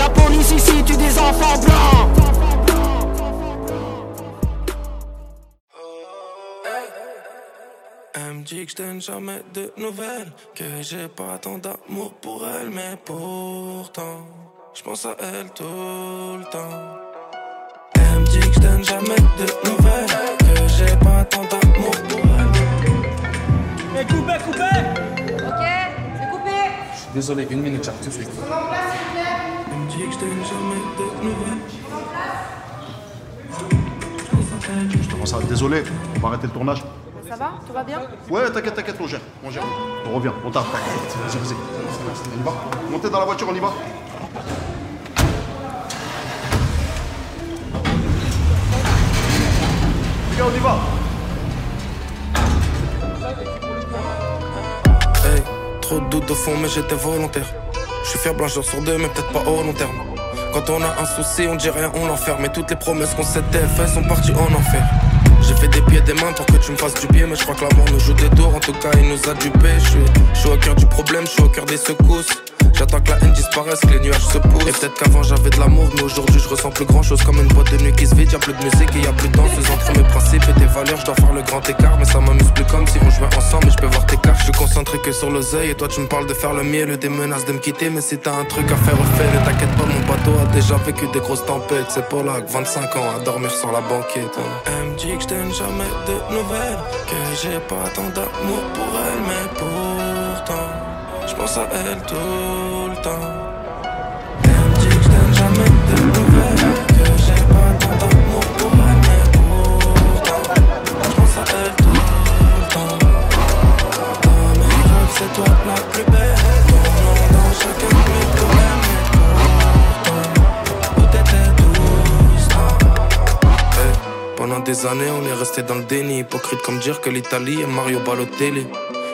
La police ici tue des enfants blancs. Elle me dit que je donne jamais de nouvelles, que j'ai pas tant d'amour pour elle, mais pourtant, je pense à elle tout le temps. Elle me dit que je donne jamais de nouvelles, que j'ai pas tant d'amour pour elle. Et coupé, coupé. Ok, c'est coupé. Désolé, une minute, j'arrive tout de suite. Que je jamais de nouvelles. Je commence à... Désolé, on va arrêter le tournage. Ça va? Tout va bien? Ouais, t'inquiète, t'inquiète, on gère. On gère. On revient, on tape. Vas-y, vas-y. On y va. Montez dans la voiture, on y va. Les gars, on y va. Hey, trop de doutes au fond, mais j'étais volontaire. Je suis fier blancheur sur deux, mais peut-être pas au long terme. Quand on a un souci, on dit rien, on l'enferme. Mais toutes les promesses qu'on s'était faites sont parties en enfer. J'ai fait des pieds et des mains pour que tu me fasses du bien, mais je crois que l'amour nous joue des tours. En tout cas, il nous a dupé. Je suis, je suis au cœur du problème, je suis au cœur des secousses. J'attends que la haine disparaisse, que les nuages se poussent. Et peut-être qu'avant j'avais de l'amour, mais aujourd'hui je ressens plus grand chose. Comme une boîte de nuit qui se vide, y'a plus de musique et y'a plus de danseuse entre mes principes et tes valeurs. Je dois faire le grand écart, mais ça m'amuse plus comme si on jouait ensemble. Et je peux voir tes cartes, je suis concentré que sur l'oseille. Et toi tu me parles de faire le miel, des menaces de me quitter. Mais si t'as un truc à faire, refais Ne t'inquiète pas, mon bateau a déjà vécu des grosses tempêtes. C'est pour là que 25 ans à dormir sur la banquette. Elle me dit que je jamais de nouvelles, que j'ai pas tant d'amour pour elle, mais pourtant, je pense à elle tout le temps. Elle me dit que je donne jamais de nouvelles, que j'ai pas tant d'amour pour elle, mais pourtant, je pense à elle tout le temps. Dans mes rêves, c'est toi la plus belle, nom dans chacun de mes problèmes, mais pourtant, où Pendant des années, on est resté dans le déni. Hypocrite comme dire que l'Italie est Mario Balotelli.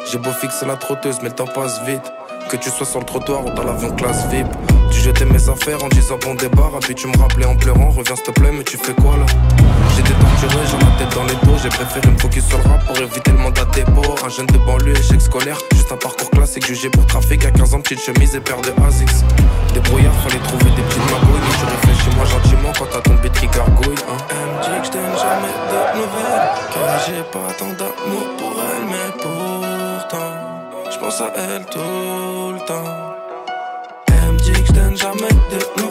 J'ai beau fixer la trotteuse, mais le temps passe vite. Que tu sois sur le trottoir ou dans l'avion classe VIP. Tu jetais mes affaires en disant bon débarras. Puis tu me rappelais en pleurant. Reviens s'il te plaît, mais tu fais quoi là? J'étais torturé, j'ai la tête dans les dos. J'ai préféré me focus sur le rap pour éviter le mandat dépôt. Un jeune de banlieue, échec scolaire. Juste un parcours classique jugé pour trafic. À 15 ans, petite chemise et paire de Asics. Des brouillards, fallait trouver des petites magouilles. Tu réfléchis moi gentiment quand t'as ton qui gargouille. Hein. Elle me dit que je jamais de nouvelles. Que j'ai pas tant d'amour pour elle, mais pense à elle tout le temps. Elle me dit que je jamais de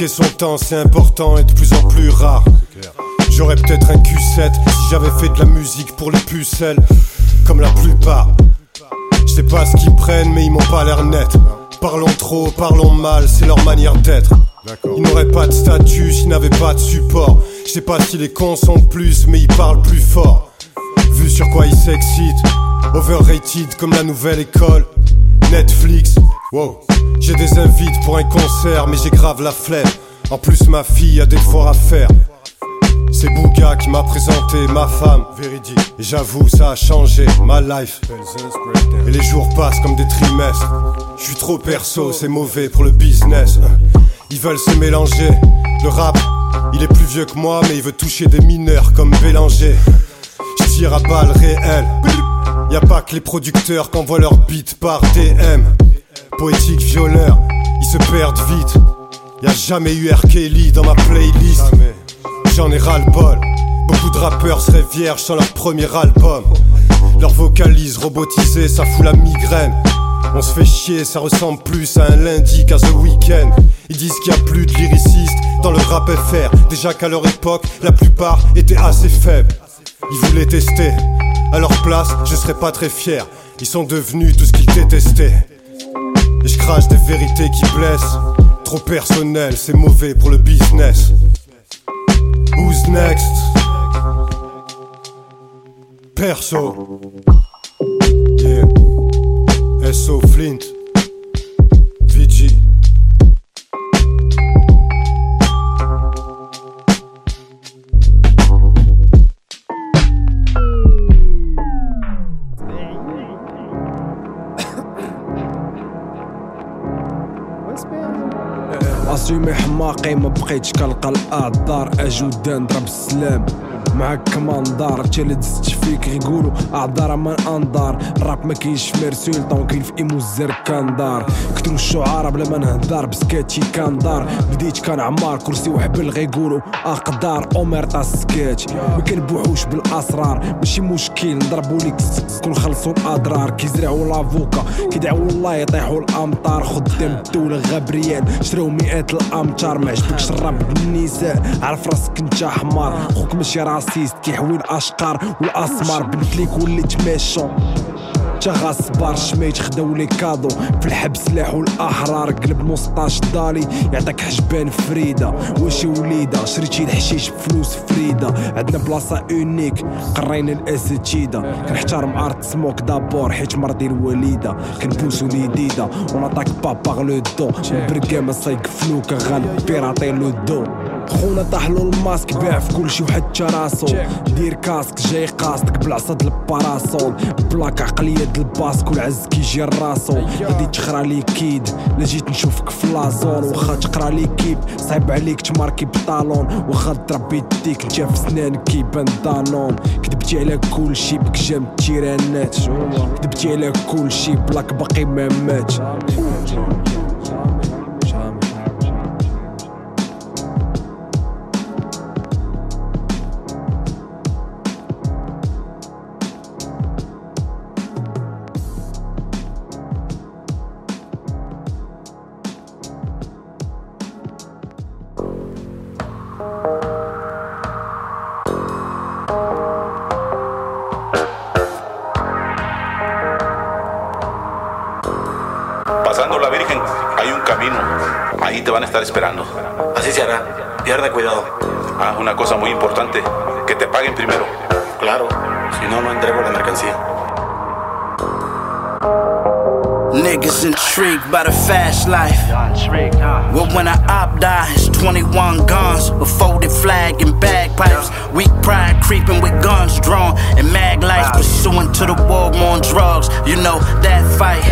Marquer son temps, c'est important et de plus en plus rare. J'aurais peut-être un Q7 si j'avais fait de la musique pour les pucelles, comme la plupart. Je sais pas ce qu'ils prennent, mais ils m'ont pas l'air net. Parlons trop, parlons mal, c'est leur manière d'être. Ils n'auraient pas de statut s'ils n'avaient pas de support. Je sais pas si les cons sont plus, mais ils parlent plus fort. Vu sur quoi ils s'excitent, overrated comme la nouvelle école. Netflix, wow. J'ai des invites pour un concert, mais j'ai grave la flemme. En plus, ma fille a des devoirs à faire. C'est Bouga qui m'a présenté ma femme, véridique. Et j'avoue, ça a changé ma life. Et les jours passent comme des trimestres. Je suis trop perso, c'est mauvais pour le business. Ils veulent se mélanger. Le rap, il est plus vieux que moi, mais il veut toucher des mineurs comme Bélanger. Je tire à balles réelles. Y a pas que les producteurs qu'envoient leur beat par DM. Poétique violeur, ils se perdent vite. Y a jamais eu R. Kelly dans ma playlist. J'en ai ras-le-bol. Beaucoup de rappeurs seraient vierges sans leur premier album. Leur vocalise robotisée, ça fout la migraine. On se fait chier, ça ressemble plus à un lundi qu'à The Weeknd. Ils disent qu'il y a plus de lyricistes dans le rap FR. Déjà qu'à leur époque, la plupart étaient assez faibles. Ils voulaient tester. À leur place, je serais pas très fier. Ils sont devenus tout ce qu'ils détestaient. Et je crache des vérités qui blessent. Trop personnel, c'est mauvais pour le business. Who's next? Perso. Yeah. SO Flint. اسيمي حماقي ما بقيتش كنلقى الاعذار اجودا نضرب السلام. معاك كمان دار اللي دزت فيك غيقولوا أعذار من انظار الراب ما كاينش في مرسول طون كاين في إيمو الزركان دار. كتروا الشعراء بلا ما نهدر بسكاتشي كان دار. بديت كان عمار كرسي وحبل غيقولوا أقدار. اومرطا سكاتش ما كنبوحوش بالأسرار. ماشي مشكل نضربوا ليك كون خلصوا الأضرار. كيزرعوا لافوكا كيدعوا الله يطيحوا الأمطار. خدام الدولة غابريان شراو مئات الأمتار. ما عجبكش الراب بالنساء عرف راسك انت حمار. خوك ماشي راسيست كيحوي الاشقار والاسمار بنت ليك وليت ميشون تا غاصبار شميت خداو لي كادو في الحبس لاحو الاحرار قلب نصطاش دالي يعطيك حجبان فريده وشي وليده شريتي الحشيش بفلوس فريده عندنا بلاصه اونيك قرينا الاساتيده كنحترم ارت سموك دابور حيت مرضي الوليده كنبوسو ليديدا ونعطاك بابا لو دو برقامه سيقفلوك غنبيراطي لو دو خونا طاحلو الماسك باع في كلشي وحتى راسو دير كاسك جاي قاصدك بالعصا د الباراسول. بلاك عقلية د الباسك والعز كيجي راسو غادي تخرى لي كيد لا جيت نشوفك في لازون واخا تقرا لي كيب صعيب عليك تماركي بطالون. واخا تربي يديك انت في سنانك كيبان دانون. كذبتي على كلشي بكجام التيرانات كذبتي على كلشي بلاك باقي ما ماتش estar esperando. Así se hará. Pierde cuidado. Ah, una cosa muy importante. Que te paguen primero. Claro. Si no, no entrego la mercancía. Niggas intrigued by the fast life. Well, when I op die, it's 21 guns, a folded flag and bagpipes. Weak pride creeping with guns drawn and mag lights, pursuing to the war on drugs. You know that fight.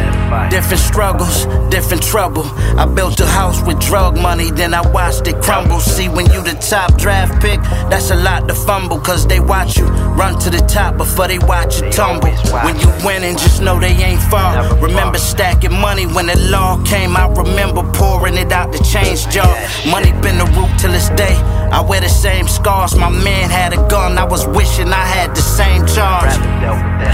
Different struggles, different trouble. I built a house with drug money, then I watched it crumble. See, when you the top draft pick, that's a lot to fumble, cause they watch you run to the top before they watch you tumble. When you winning, just know they ain't far. Remember stacking money when the law came. I remember pouring it out the change jar. Money been the root till this day. I wear the same scars. My man had a gun. I was wishing I had the same charge.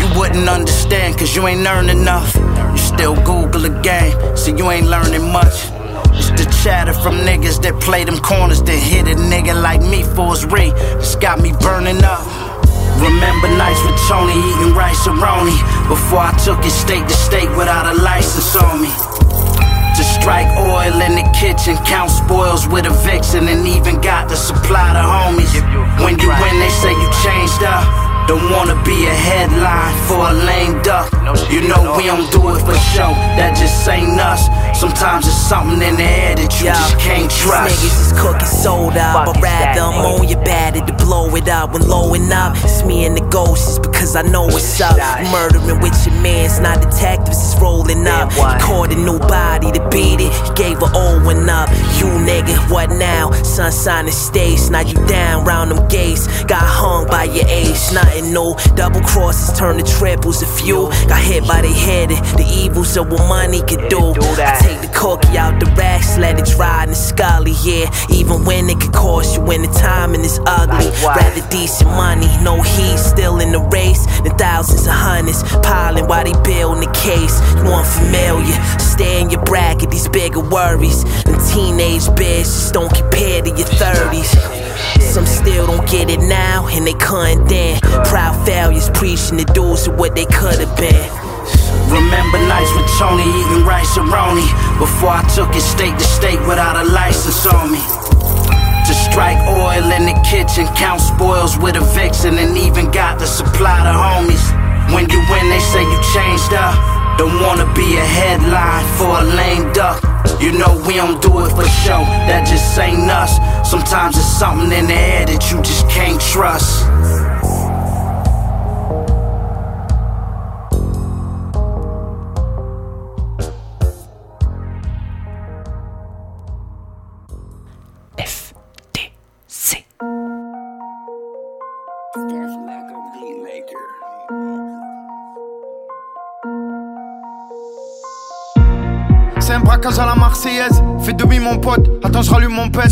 You wouldn't understand cause you ain't earned enough. You still Google the game, so you ain't learning much. It's the chatter from niggas that play them corners that hit a nigga like me for his rate. It's got me burning up. Remember nights with Tony eating rice and roni Before I took it state to state without a license on me To strike oil in the kitchen, count spoils with a vixen And even got to supply the homies. When you win they say you changed up Don't wanna be a headline for a lame duck. You know we don't do it for show, that just ain't us. Sometimes it's something in the air that you just can't trust. These niggas is cooking soda, but rather ammonia battered to blow it up when lowing up. It's me and the ghosts because I know what's up. Murdering with your mans, not detectives it's rolling up. He caught a new body to beat it, he gave her old one up. You nigga what now? Sun sign the stage, now you down round them gates. Got hung by your age, nothing new. Double crosses turn to triples if you got hit by the head. The evils of what money could do. I take the corky out the racks, let it dry in the scully, yeah. Even when it could cost you when the timing is ugly. Rather decent money, no heat, still in the race. Than thousands of hundreds piling while they building the case. You unfamiliar, stay in your bracket, these bigger worries. And teenage bitches don't compare to your 30s. Some still don't get it now, and they couldn't then. Proud failures preaching the dudes of what they could have been. Remember nights with Tony eating rice and roni Before I took it state to state without a license on me. To strike oil in the kitchen, count spoils with a vixen And even got the supply to homies. When you win they say you changed up. Don't wanna be a headline for a lame duck. You know we don't do it for show, that just ain't us Sometimes it's something in the air that you just can't trust C'est un braquage à la Marseillaise. Fais demi mon pote, attends, je rallume mon pet.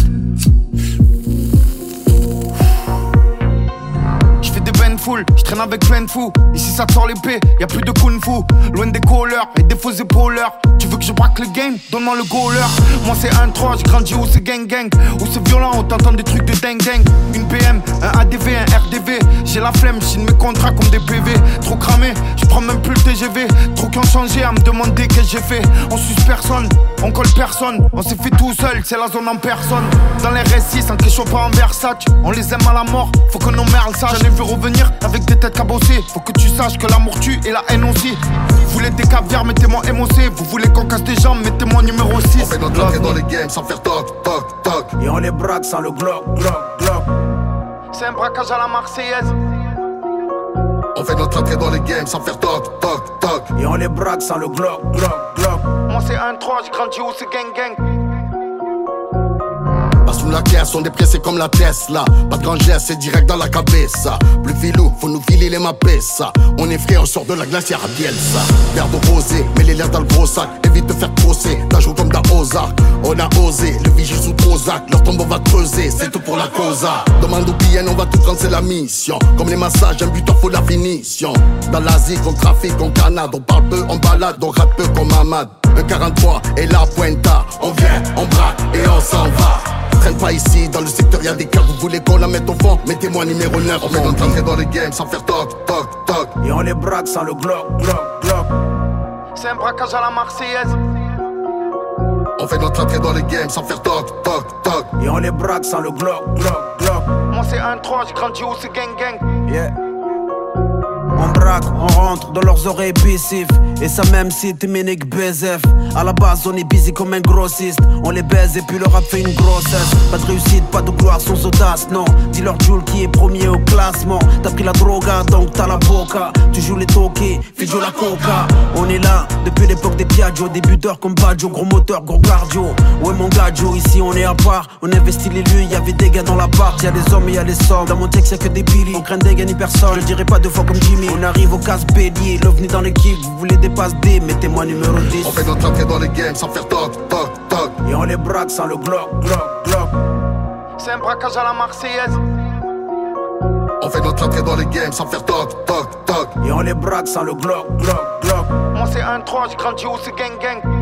Je traîne avec plein de fous. Ici ça te sort l'épée, y a plus de kung fu. Loin des callers et des faux épauleurs. Tu veux que je braque le game? Donne-moi le goaler. Moi c'est un 3, j'ai grandi où c'est gang gang. Où c'est violent, on t'entend des trucs de dingue dingue. Une PM, un ADV, un RDV. J'ai la flemme, je mes contrats comme des PV. Trop cramé, je prends même plus le TGV. Trop qui ont changé à me demander qu'est-ce que j'ai fait. On suce personne, on colle personne. On s'est fait tout seul, c'est la zone en personne. Dans les récits, sans question pas en Versace. On les aime à la mort, faut que nos mères le sachent. J'en ai vu revenir avec des têtes cabossées. Faut que tu saches que l'amour tue et la haine aussi. Vous voulez des caviars, mettez-moi MOC. Vous voulez qu'on casse des jambes, mettez-moi numéro 6. On fait notre entrée dans les games sans faire toc, toc, toc. Et on les braque sans le glock, glock, glock. C'est un braquage à la Marseillaise. On fait notre entrée dans les games sans faire toc, toc, toc. Et on les braque sans le glock, glock, glock. Moi c'est un 3, j'ai grandi où c'est gang gang. Sous la caisse, on est comme la Tesla. Pas de grand geste, c'est direct dans la cabeza. Plus filou, faut nous filer les ça. On est frais, on sort de la glacière à Bielsa. Verre de rosé, mets les lèvres dans le gros sac. Évite de faire crosser, la joue comme d'un Ozark. On a osé, le vigile sous Prozac. Leur tombe, on va creuser, c'est tout pour la causa. Demande aux billets, on va tout prendre, c'est la mission. Comme les massages, un buteur, faut la finition. Dans l'Asie, on trafique, on canade. On parle peu, on balade, on rate peu comme Ahmad. Un 43 et la pointa. On vient, on braque et on s'en va. Traîne pas ici, dans le secteur y'a des cas, vous voulez qu'on la mette au fond. Mettez-moi numéro 9 On fait notre entrée dans le game sans faire toc, toc, toc. Et on les braque sans le glock, glock, glock. C'est un braquage à la Marseillaise. On fait notre entrée dans le game sans faire toc, toc, toc. Et on les braque sans le glock, glock, glock. Moi c'est un 3, j'ai grandi où c'est gang gang. Yeah on braque, on rentre dans leurs oreilles bissifs Et ça même si ménique BZF À la base on est busy comme un grossiste. On les baise et puis le rap fait une grossesse. Pas de réussite, pas de gloire sans audace, non. Dis-leur Jules qui est premier au classement. T'as pris la droga donc t'as la boca. Tu joues les toqués, fais jouer la coca. On est là depuis l'époque des Piaggio. Débuteurs comme Baggio, gros moteur, gros cardio. Ouais mon gars ici on est à part. On investit les lieux, y avait des gars dans la part Y'a des hommes et y'a des sommes. Dans mon texte y'a que des billy On craint des gars ni personne. Je dirais pas deux fois comme Jimmy on arrive au casse bélier, l'ovni dans l'équipe, vous voulez des passes D, mettez-moi numéro 10. On fait notre entrée dans les games sans faire toc, toc, toc. Et on les braque sans le glock, glock, glock. C'est un braquage à la Marseillaise. On fait notre entrée dans les games sans faire toc, toc, toc. Et on les braque sans le glock, glock, glock. Moi c'est un 3, j'ai grandi où c'est gang gang.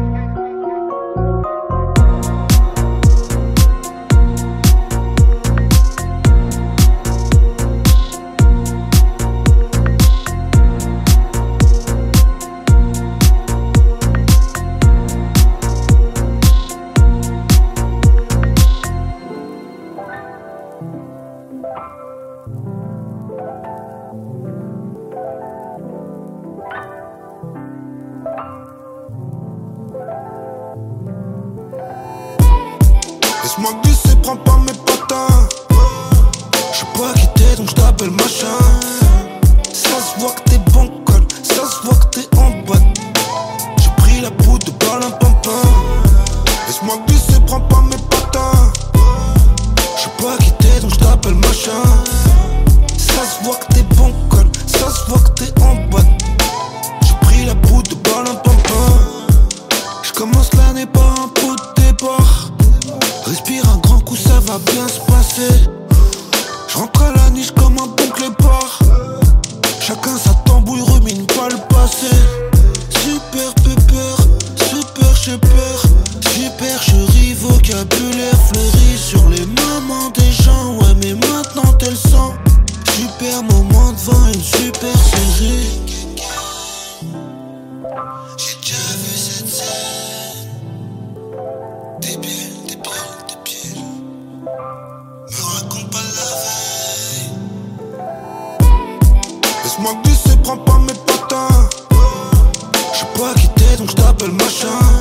Laisse-moi glisser, prends pas mes patins. J'sais pas qui t'es donc j't'appelle machin.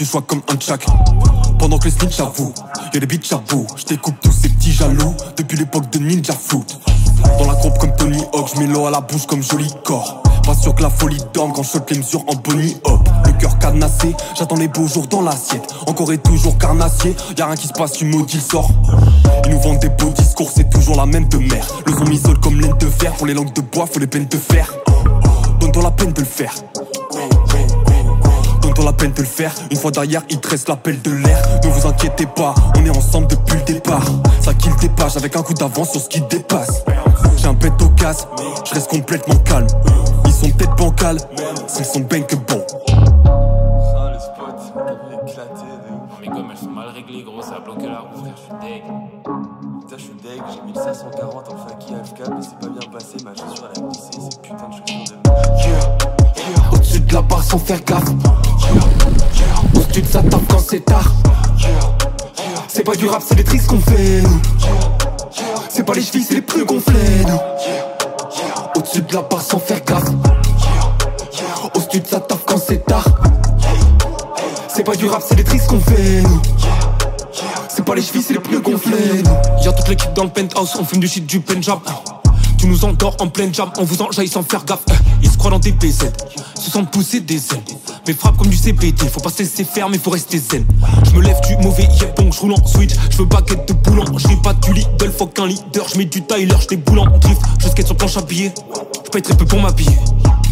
Du choix comme un tchak. Pendant que les snitch avouent, y'a des bitches à bout. J'découpe tous ces petits jaloux depuis l'époque de Ninja Foot. Dans la groupe comme Tony Hawk, j'mets l'eau à la bouche comme joli corps. Pas sûr que la folie dorme quand je saute les mesures en Bonnie Hop. Le cœur cadenassé, j'attends les beaux jours dans l'assiette. Encore et toujours carnassier, y'a rien qui se passe, tu maudis le sort. Ils nous vendent des beaux discours, c'est toujours la même de mer. Le son m'isole comme laine de fer, pour les langues de bois, faut les peines de fer. Donne-toi la peine de le faire. La peine de le faire. Une fois derrière, il te reste l'appel de l'air. Ne vous inquiétez pas, on est ensemble depuis le départ. Ça kill des pages avec un coup d'avance sur ce qui dépasse. J'ai un bête au casse, je reste complètement calme. Ils sont peut-être bancals, s'ils sont ben que bon. Ah, le spot, il est éclaté de ouf. Mais comme elles sont mal réglées, gros, ça a bloqué la roue, frère, je suis deg. Putain, je suis deg, j'ai 1540 en faki AFK, mais c'est pas bien passé, ma chaussure elle a glissé, c'est putain de chaussure de merde. Au-dessus de la barre sans faire gaffe. Sa tape quand c'est tard. C'est pas du rap, c'est les tricks qu'on fait. C'est pas les chevilles, c'est les plus gonflés. Au-dessus de la barre sans faire gaffe. Au-dessus de sa tape quand c'est tard. C'est pas du rap, c'est les tricks qu'on fait. C'est pas les chevilles, c'est les plus gonflés, nous. Y'a toute l'équipe dans le penthouse, on fume du shit du Punjab. Tu nous endors en pleine jam, on vous enjaille sans faire gaffe. Croient dans des BZ, se sentent pousser des ailes. Mais frappe comme du CBD, faut pas se laisser faire, mais faut rester zen. Je me lève du mauvais yep, donc je roule en switch. Je veux baguette de boulant, je pas du Lidl, faut qu'un leader. Je mets du Tyler, je boulant en drift. Je skate sur planche à billets, je très peu pour m'habiller.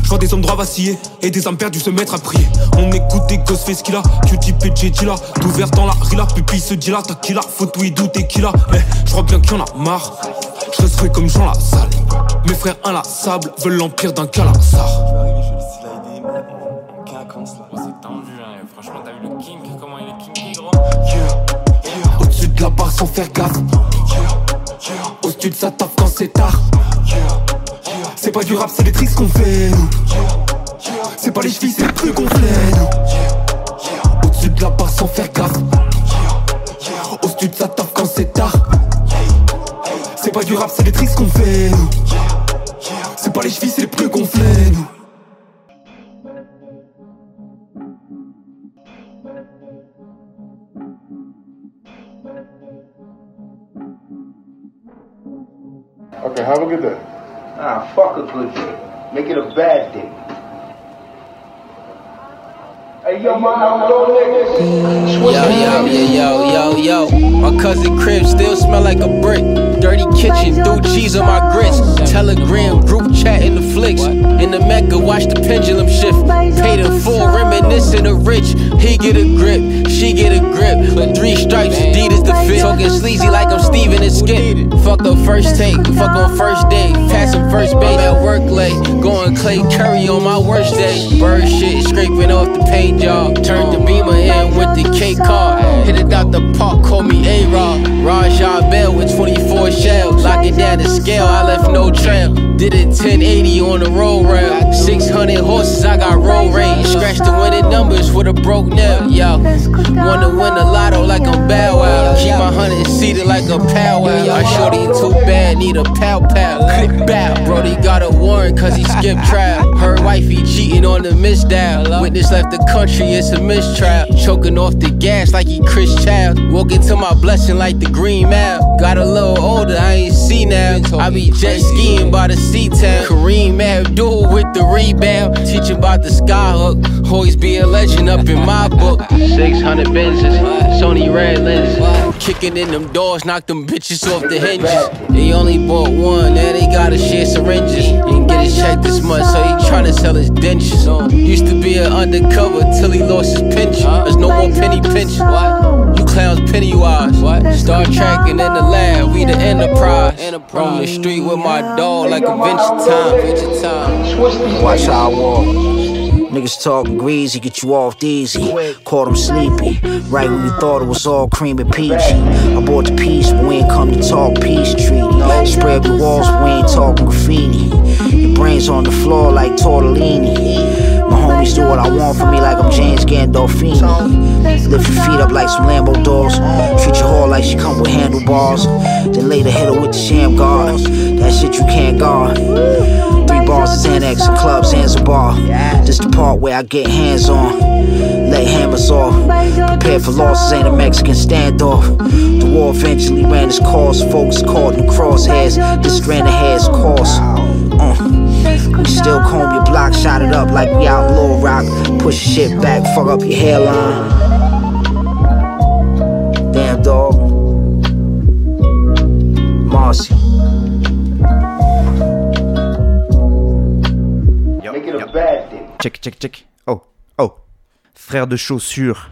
Je vois des hommes droits vaciller et des âmes perdues se mettre à prier. On écoute des gosses fait ce qu'il a, QT PJ dit là. D'ouvert dans la rila, pupille se dit là, t'as qui là, photo et doute et qui là. Eh, je crois bien qu'il y en a marre. Je reste frais comme Jean la salle. Mes frères inlassables veulent l'empire d'un calassar. Je vais arriver, je vais le slider, mais en quinconce là. Oh, c'est tendu, hein, franchement, t'as vu le king, comment il est kinky, gros Au-dessus de la barre sans faire gaffe. Au-dessus de sa tape quand c'est tard. C'est pas du rap, c'est les tricks qu'on fait, nous. C'est pas les chevilles, c'est les plus gonflés, nous. Au-dessus de la barre sans faire gaffe. Au-dessus de sa tape quand c'est tard. C'est pas du rap, c'est les tricks qu'on fait, nous. C'est pas les chevilles, c'est plus gonflés, nous. Okay, have a good day. Ah, fuck a good day. Make it a bad day. Hey, yo, my. Yo, yo, yo, yo, yo, yo. My cousin crib still smell like a brick. Dirty kitchen, threw cheese on my grits. Telegram, group chat in the flicks. In the Mecca, watch the pendulum shift. Paid in full, reminiscing of rich. He get a grip, she get a grip. But Three stripes, Adidas the fit. Talking sleazy like I'm Steven and Skip. Fuck up first take, fuck on first day. Passing first base at work late. Going Clay Curry on my worst day. Bird shit, scraping off the paint job. Turned the beamer in with the K car. Hit it out the park, call me A-Rod. Rajah Bell with 24 shells. Locking down the scale, I left no trail. Did it 1080 on the roll rail. 600 horses, I got roll range. Scratch the winning numbers with a broke nail, yo. Wanna win the lotto like I'm Bow Wow. Keep my hundred seated like a powwow. My shorty too bad, need a pow pow. Click bow, Brody got a warrant cause he skipped trial. Her wifey cheating on the misdial. Witness left the country, it's a mistrial. Choking off the gas like he Chris Child. Walking to my blessing like the Green map. Got a little older, I ain't see now. I be jet skiing by the sea town. Kareem Abdul with the rebound. Teaching about the skyhook. Always be a legend up in my book. 600 Benzes, Sony red lenses. Kicking in them doors, knock them bitches off the hinges. They only bought one, now they gotta share syringes. Didn't get his check this month, so he tryna sell his dentures. Used to be an undercover till he lost his pension. There's no more penny pinching. You clowns penny wise. Star Trek and in the lab, we the enterprise. Roam the street with my dog like Adventure Time. Adventure Time. Watch how I walk. Niggas talking greasy, get you off easy. Caught him sleepy, right when you thought it was all cream and peachy. I bought the peace, but we ain't come to talk peace treaty. Spread the walls, but we ain't talking graffiti. Your brains on the floor like tortellini. My homies do what I want for me like I'm James Gandolfini. Lift your feet up like some Lambo doors. Treat your whore like she come with handlebars. Then later hit her with the sham guard. That shit you can't guard. Three bars is Xanax and clubs, Zanzibar. This the part where I get hands on. Lay hammers off. Prepare for losses, ain't a Mexican standoff. The war eventually ran its course. Folks caught in crosshairs. This strand of hairs course. Uh. We still comb your block, shot it up like we out Lil Rock. Push shit back, fuck up your hairline. Damn dog. Marcy. Make it a bad day. Check, check, check. Oh, oh. Frère de chaussures.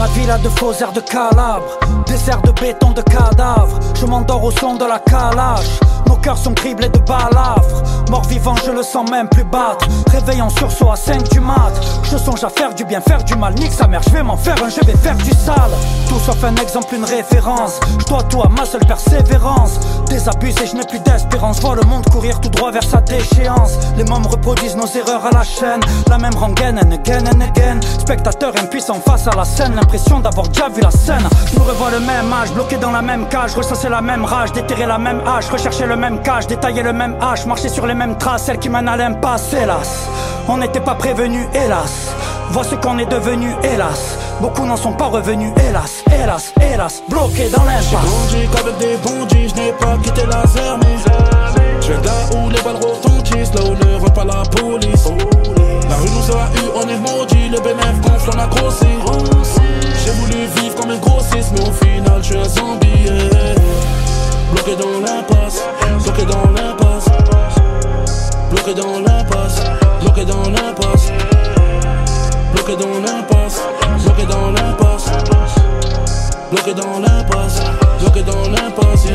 Ma ville a de faux airs de calabre Désert de béton de cadavres. Je m'endors au son de la calache Nos cœurs sont criblés de balafres. Mort vivant je le sens même plus battre. Réveil en sursaut à 5 du mat. Je songe à faire du bien, faire du mal. Nique sa mère, je vais m'en faire un, je vais faire du sale. Tout sauf un exemple, une référence. Je dois tout à ma seule persévérance. Désabusé, je n'ai plus d'espérance. Vois le monde courir tout droit vers sa déchéance. Les mômes reproduisent nos erreurs à la chaîne. La même rengaine and again and again. Spectateur impuissant face à la scène. L'impression d'avoir déjà vu la scène. Je me revois le même âge, bloqué dans la même cage. Ressasser la même rage, déterrer la même hache. Rechercher le même cache, détailler le même hache Marcher sur les mêmes traces, celles qui mènent à l'impasse Hélas, on n'était pas prévenus, hélas. Vois ce qu'on est devenu, hélas. Beaucoup n'en sont pas revenus, hélas, hélas, hélas. Bloqué dans J'ai l'impasse grandi qu'avec des bandits, je n'ai pas quitté la zermie. Je là où les balles retentissent, là où ne rentre pas la police. La rue nous a eu, on est maudit, le bénéf gonfle, on a grossi J'ai voulu vivre comme un grossiste, mais au final je suis un zombie. Bloqué dans l'impasse, bloqué dans l'impasse. Bloqué dans l'impasse, bloqué dans l'impasse. Bloqué dans l'impasse, bloqué dans l'impasse. Bloqué dans l'impasse, bloqué dans l'impasse.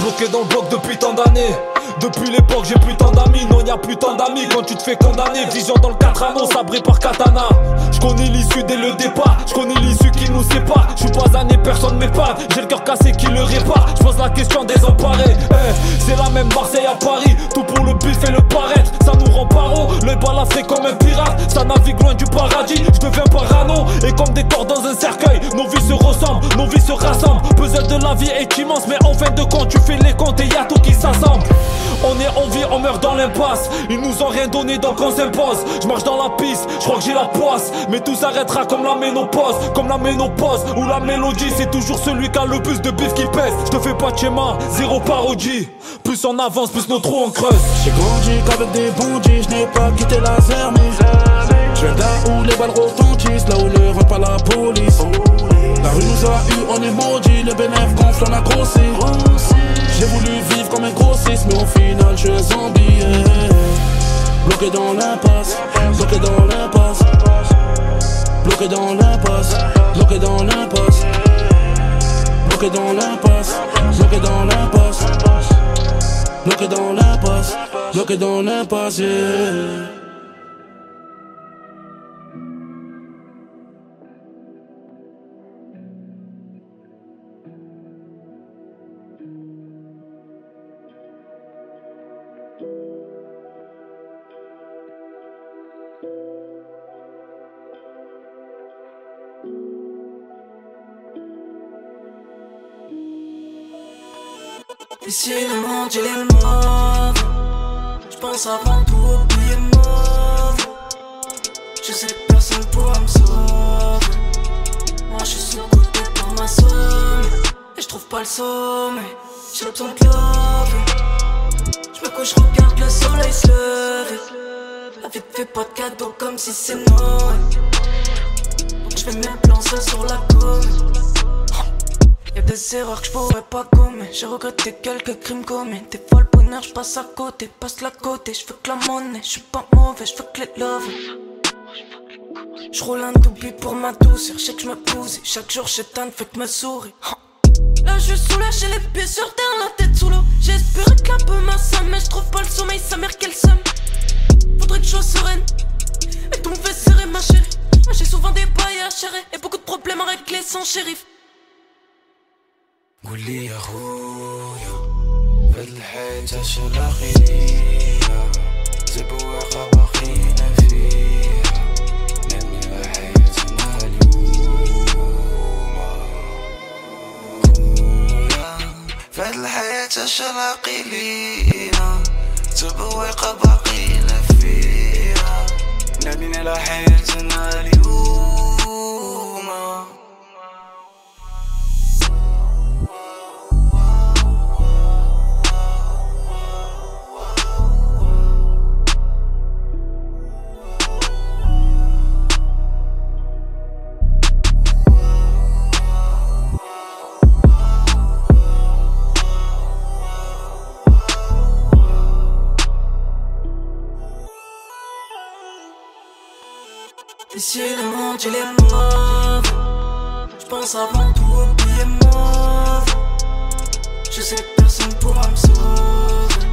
Bloqué dans le bloc depuis tant d'années. Depuis l'époque j'ai plus tant d'amis, non y a plus tant d'amis quand tu te fais condamner. Vision dans le 4 anneaux, sabré par katana. Je connais l'issue dès le départ, je connais l'issue nous sépare. Je suis pas un et personne m'épave. J'ai le cœur cassé qui le répare. Je pose la question des emparés. Hey, c'est la même Marseille à Paris. Tout pour le bif et le paraître. Ça nous rend paro. Le balafré comme un pirate. Ça navigue loin du paradis. Je deviens parano. Et comme des corps dans un cercueil. Nos vies se ressemblent, nos vies se rassemblent. Puzzle de la vie est immense. Mais en fin de compte, tu fais les comptes et y'a tout qui s'assemble. On est, en vie, on meurt dans l'impasse. Ils nous ont rien donné donc on s'impose. Je marche dans la piste, je crois que j'ai la poisse. Mais tout s'arrêtera comme la ménopause. Comme la ménopause l'oppose Ou la mélodie c'est toujours celui qui a le plus de bif qui pèse. Je te fais pas de schéma, zéro parodie. Plus on avance, plus nos trous en creuse. J'ai grandi qu'avec des bandits, je n'ai pas quitté la zermise. Je viens là où les balles retentissent, là où ne rentre pas la police. La rue nous a eu, on est maudit, le bénéf gonfle, on a grossi. J'ai voulu vivre comme un grossiste, mais au final je suis zombie. Bloqué dans l'impasse, bloqué dans l'impasse bloqué dans l'impasse, bloqué dans l'impasse, bloqué dans l'impasse, bloqué dans l'impasse, bloqué dans l'impasse, bloqué dans l'impasse. Ici le monde il est mauve. J'pense avant tout au pays mauve. Je sais que personne pourra me sauver. Moi je suis sous-côté par ma somme Et je trouve pas le sommet. J'ai besoin de love Je me couche, regarde le soleil se lever. La vie fait pas de cadeaux comme si c'est Noël. Donc je mets mes plans seuls sur la côte. Y'a des erreurs que je pourrais pas gommer. J'ai regretté quelques crimes commis. Des fois le bonheur, je passe à côté, passe la côté. Je veux que la monnaie, je suis pas mauvais, je veux que les love. Je roule un doobie pour ma douceur, je que je me pousse. Chaque jour, j'éteins, fait que me souris. Là, je suis les pieds sur terre, la tête sous l'eau. J'espérais que la peu m'assomme, mais je trouve pas le sommeil, sa mère qu'elle somme. Faudrait que je sois sereine. Et ton fait serrer ma chérie. J'ai souvent des bails à chérir et beaucoup de problèmes à régler sans shérif. قول لي يا خويا في الحياة الشلاخية زبوة بقينا فيها. ننمي حياتنا اليوم خويا في الحياة الشلاقي لينا تبويق بقينا فيها نبني لحياتنا اليوم Ici le monde il est mauve. Je pense avant tout au billet mauve. Je sais que personne pourra me sauver.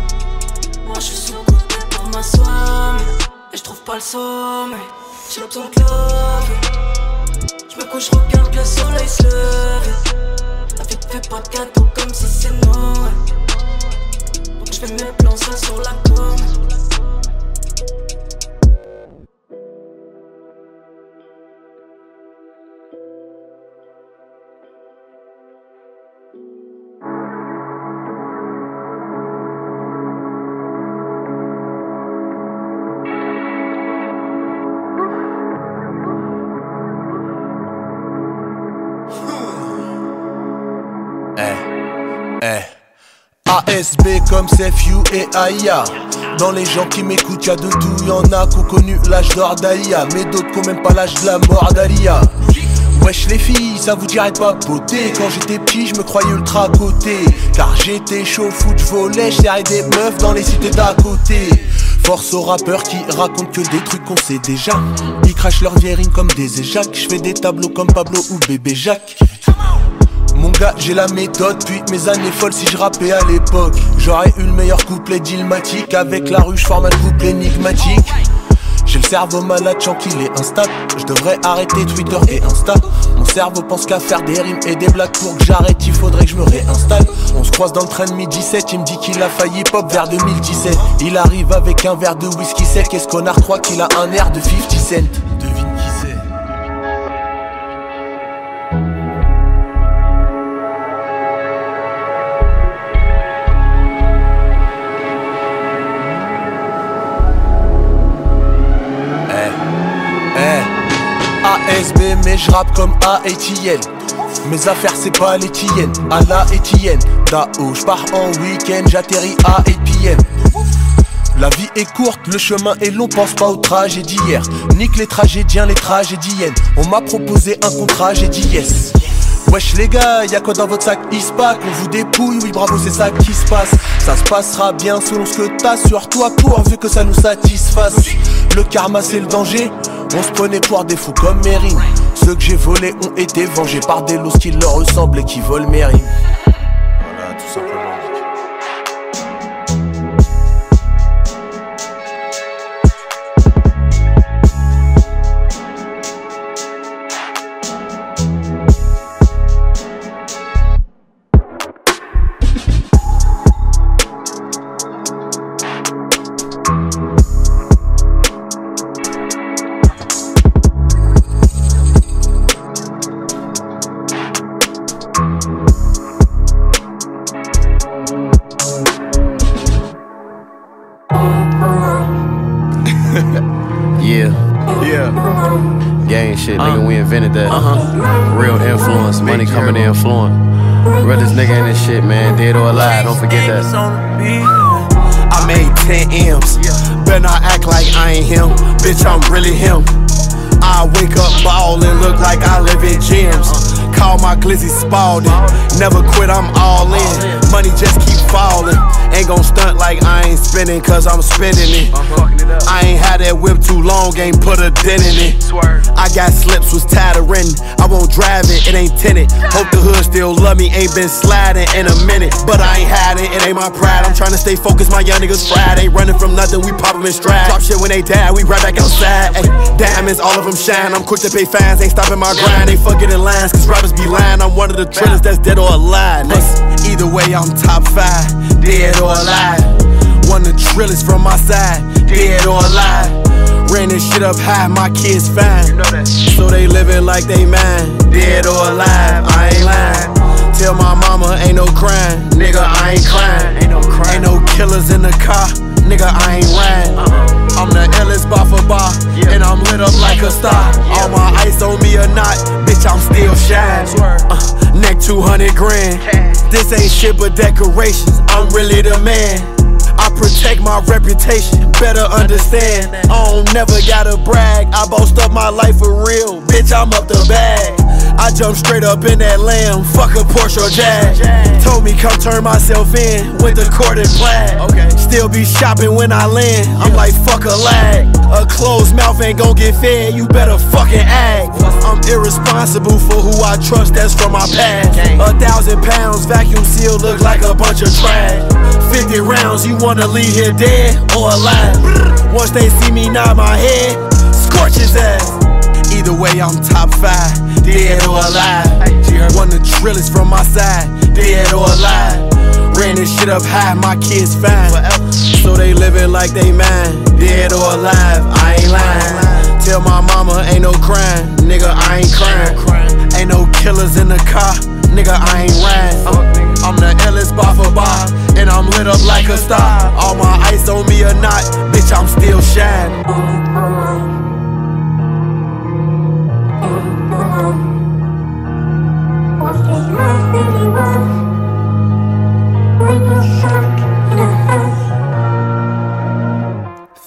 Moi je suis sous côté par ma Et je trouve pas le sommeil. J'ai l'option de love Je me couche, regarde le soleil se lever. La vie fait pas de comme si c'est Noël. Donc je fais mes plans sur la gomme SB comme Sefiu et Aya. Dans les gens qui m'écoutent, y'a de tout, y'en a qui ont connu l'âge d'or d'Alia, mais d'autres qui même pas l'âge de la mort d'Alia. Wesh les filles, ça vous dirait pas Quand j'étais petit, je me croyais ultra coté. Car j'étais chaud, foot, j'volais, j'serrais des meufs dans les cités d'à côté. Force aux rappeurs qui racontent que des trucs qu'on sait déjà. Ils crachent leur vierine comme des éjacs. Je fais des tableaux comme Pablo ou bébé Jacques. J'ai la méthode, puis mes années folles si je rappais à l'époque. J'aurais eu le meilleur couplet dilmatique. Avec la ruche, forme de couple énigmatique. J'ai le cerveau malade, chant qu'il est instable. Je devrais arrêter Twitter et Insta. Mon cerveau pense qu'à faire des rimes et des blagues pour que j'arrête, il faudrait que je me réinstalle. On se croise dans le train de mi 17, il me dit qu'il a failli pop vers 2017. Il arrive avec un verre de whisky sec Qu'est-ce qu'on a croit qu'il a un air de 50 cent? Rappe comme ATL Mes affaires c'est pas les tiennes. À la Etienne Dao je pars en week-end J'atterris à 8 pm la vie est courte, le chemin est long, pense pas aux tragédies d'hier. Nique les tragédiens, les tragédiennes. On m'a proposé un contrat, j'ai dit yes. Wesh les gars, y'a quoi dans votre sac? Ispac On vous dépouille, oui bravo c'est ça qui se passe. Ça se passera bien selon ce que t'as sur toi pourvu que ça nous satisfasse. Le karma c'est le danger. On se prenait pour des fous comme Mérine Ceux que j'ai volés ont été vengés par des loups qui leur ressemblent et qui volent Mérine Voilà don't forget that. I made 10 M's. Better not act like I ain't him. Bitch, I'm really him. I wake up ball and look like I live in gyms. Call my glizzy Spalding. Never quit, I'm all in. Money just keep falling. Ain't gon' stunt like I ain't spending, cause I'm spending it. I ain't had that whip too long, ain't put a dent in it. I got slips, was of. I won't drive it, it ain't tinted. Hope the hood still love me, ain't been sliding in a minute. But I ain't had it, it ain't my pride. I'm trying to stay focused, my young niggas fried. Ain't running from nothing, we pop 'em in stride. Drop shit when they die, we right back outside. Ay, diamonds, all of them shine. I'm quick to pay fines, ain't stopping my grind. Ain't fucking in lines, cause rappers be lying. I'm one of the trillers that's dead or alive. Listen, either way, I'm top five, dead or alive. One of the trillers from my side, dead or alive. Ran this shit up high, my kids fine. So they living like they mine, dead or alive. I ain't lying. Tell my mama ain't no crime, nigga, I ain't crying. Ain't no crime. Ain't no killers in the car, nigga, I ain't riding. I'm the illest bar for bar, and I'm lit up like a star. All my ice on me or not, bitch, I'm still shining. Uh, neck 200 grand. This ain't shit but decorations. I'm really the man. I protect my reputation, better understand. I don't never gotta brag. I boast up my life for real, bitch. I'm up the bag. I jump straight up in that lamb, fuck a Porsche or Jag. Told me come turn myself in with the corded plaid. Still be shopping when I land. I'm like fuck a lag. A closed mouth ain't gon' get fed. You better fucking act. I'm irresponsible for who I trust. That's from my past. A thousand pounds vacuum seal look like a bunch of trash. 50 rounds, you wanna leave here dead or alive? Once they see me nod my head, scorch his ass. Either way, I'm top five, dead or alive. One the trillers from my side, dead or alive. Ran this shit up high, my kids fine. So they living like they mine, dead or alive. I ain't lying. Tell my mama ain't no crime, nigga, I ain't crying. Ain't no killers in the car, nigga, I ain't riding. I'm the illest bar for bar, and I'm lit up like a star. All my ice on me or not, bitch, I'm still shining.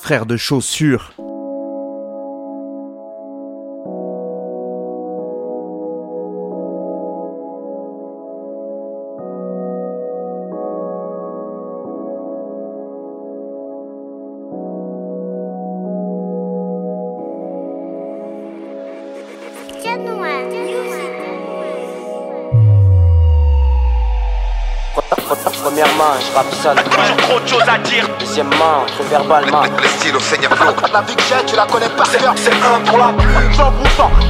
Frère de chaussures. absolutely. Dire. Deuxièmement, très verbalement. Le style au Seigneur. La vie que j'ai, tu la connais par cœur. C'est un pour la plus, 100%.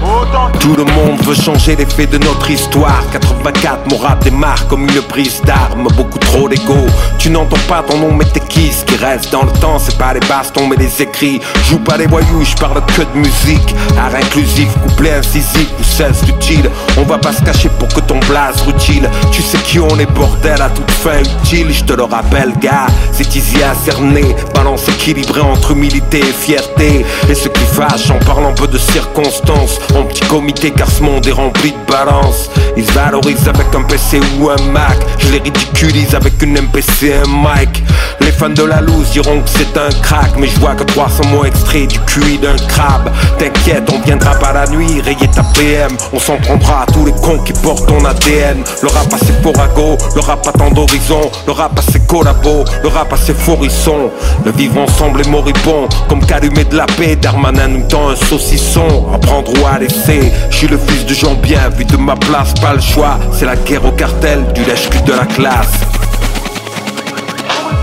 Autant. Tout le monde veut changer les faits de notre histoire 84, mon rap démarre comme une prise d'armes Beaucoup trop d'ego Tu n'entends pas ton nom mais t'es qui? Ce qui reste dans le temps c'est pas les bastons mais les écrits Joue pas les voyous, je parle que de musique Art inclusif, couplet incisif ou cesse utile On va pas se cacher pour que ton blaze rutile Tu sais qui on est bordel à toute fin utile, je te le rappelle, gars. C'est easy à balance équilibrée entre humilité et fierté. Et ce qui fâche en parlant peu de circonstances, en petit comité, car ce monde est rempli de balance. Ils se valorisent avec un PC ou un Mac, je les ridiculise avec une MPC et un mic. Les fans de la loose diront que c'est un crack, mais je vois que 300 mots extraits du QI d'un crabe. T'inquiète, on viendra pas la nuit, rayer ta PM. On s'en prendra à tous les cons qui portent ton ADN. Le rap a ses go, le rap a tant d'horizons, le rap a ses collabos, le rap a ses Le vivre ensemble est moribond, comme calumet de la paix, Darmanin nous tend un saucisson. À prendre ou à laisser, je suis le fils de Jean bien, vu de ma place, pas le choix. C'est la guerre au cartel, du lèche de la classe.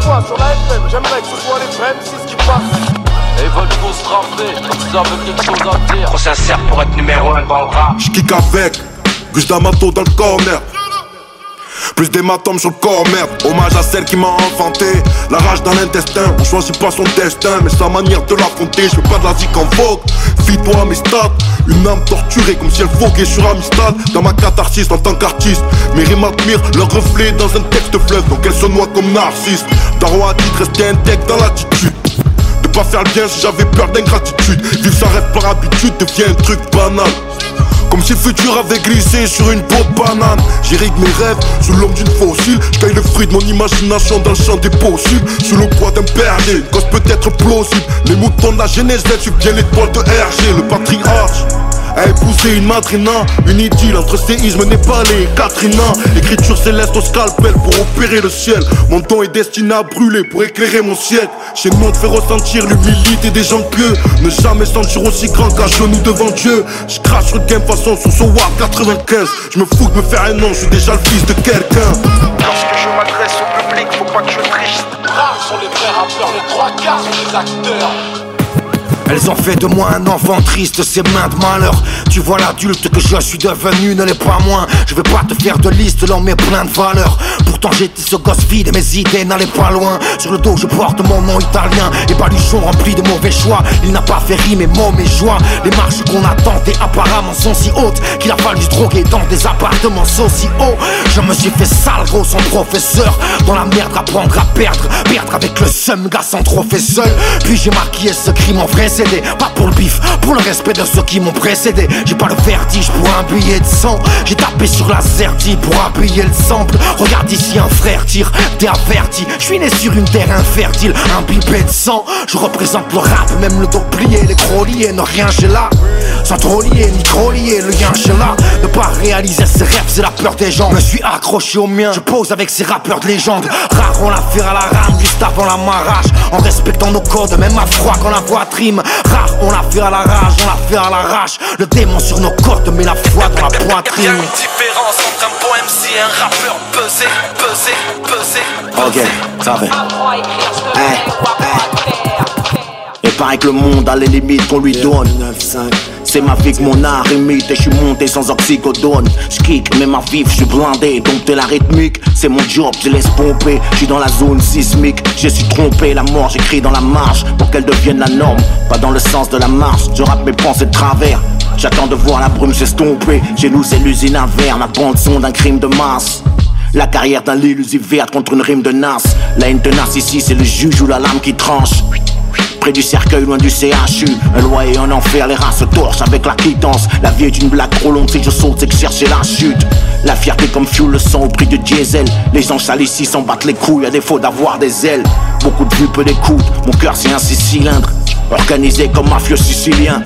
Sur la FM, j'aimerais que ce soit les vrais M6 qui passent. Et ils veulent tous rapper, ils avaient quelque chose à dire. Trop sincère pour être numéro 1 dans le rap. J'kick avec, plus d'amato dans le corner. Plus d'hématomes sur le corps, merde. Hommage à celle qui m'a enfanté. La rage dans l'intestin, on choisit pas son destin, mais sa manière de l'affronter. Je veux pas de la zik en vogue. Fie-toi à mes stats. Une âme torturée comme si elle voguait sur Amistad. Dans ma catharsis en tant qu'artiste. Mes rimes admirent leur reflet dans un texte fleuve. Donc elle se noie comme narcisse. Darwa a dit rester intègre dans l'attitude. De pas faire le bien si j'avais peur d'ingratitude. Vivre sa rêve par habitude devient un truc banal. Comme si le futur avait glissé sur une peau banane. J'hérite mes rêves sous l'ombre d'une fossile. J'taille le fruit de mon imagination dans le champ des possibles. Sous le poids d'un perlé, cause peut-être plausible. Les moutons de la genèse suivent bien l'étoile de RG Le patriarche a épousé une madrina Une idylle entre séisme népalais et Katrina. Écriture céleste au scalpel pour opérer le ciel. Mon temps est destiné à brûler pour éclairer mon siècle. Chez le monde fait ressentir l'humilité des gens pieux. Ne jamais sentir aussi grand qu'à genoux devant Dieu. Je crache sur game façon sous ce War 95 Je me fous de me faire un nom, je suis déjà le fils de quelqu'un. Lorsque je m'adresse au public, faut pas que je triche. Rares sont les vrais rappeurs, les trois quarts sont les acteurs. Elles ont fait de moi un enfant triste, c'est mains de malheur. Tu vois l'adulte que je suis devenu, ne l'est pas moins. Je vais pas te faire de liste, l'homme est plein de valeurs. Pourtant j'étais ce gosse vide mes idées n'allaient pas loin. Sur le dos je porte mon nom italien et baluchon rempli de mauvais choix. Il n'a pas fait rime mots mes joies. Les marches qu'on a tentées apparemment sont si hautes qu'il a fallu droguer dans des appartements sociaux. Je me suis fait sale gros sans professeur. Dans la merde apprendre à perdre, perdre avec le seum gars sans trophée seul. Puis j'ai maquillé ce crime en vrai CD, pas pour le bif, pour le respect de ceux qui m'ont précédé. J'ai pas le vertige pour un billet de sang. J'ai tapé sur la zertie pour appuyer le sample. Regarde ici un frère tire, t'es averti. Je suis né sur une terre infertile, un bipé de sang. Je représente le rap, même le dos plié, les crocs liés, ne rien j'ai là. Sans trop ni trop le lien chez là. Ne pas réaliser ses rêves, c'est la peur des gens. Je me suis accroché au mien, je pose avec ces rappeurs de légende. Rare on l'affaire à la rame, juste avant la marrage. En respectant nos codes, même à froid quand la voix trime. Rare on l'affaire à la rage, on l'affaire à l'arrache. Le démon sur nos côtes, met la foi dans la poitrine. Différence entre un MC et un rappeur pesé. Ok, ça fait. Hey, hey. Et paraît que le monde a les limites qu'on lui donne. C'est ma vie que mon art imite et je suis monté sans oxycodone. J'kick, mais ma vie, je suis blindé. Donc t'es la rythmique, c'est mon job, je laisse pomper. Je suis dans la zone sismique, je suis trompé. La mort, j'écris dans la marche pour qu'elle devienne la norme. Pas dans le sens de la marche, je rappe mes pensées de travers. J'attends de voir la brume s'estomper. Chez nous, c'est l'usine à verre, ma bande son d'un crime de masse. La carrière d'un l'illusive verte contre une rime de nas. La haine tenace ici, c'est le juge ou la lame qui tranche. Près du cercueil, loin du CHU Un loyer en enfer, les races se torchent avec la quittance. La vie est une blague trop longue, si je saute, c'est que chercher la chute. La fierté comme fuel, le sang au prix du diesel. Les gens ici s'en battent les couilles à défaut d'avoir des ailes. Beaucoup de vues, peu d'écoute, mon cœur c'est un six cylindres. Organisé comme mafieux sicilien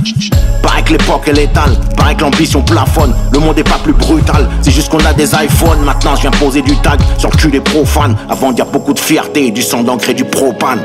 Paraît que l'époque est létale, paraît que l'ambition plafonne. Le monde est pas plus brutal, c'est juste qu'on a des iPhones. Maintenant je viens poser du tag sur le cul des profanes. Avant d'y a beaucoup de fierté, du sang d'encre et du propane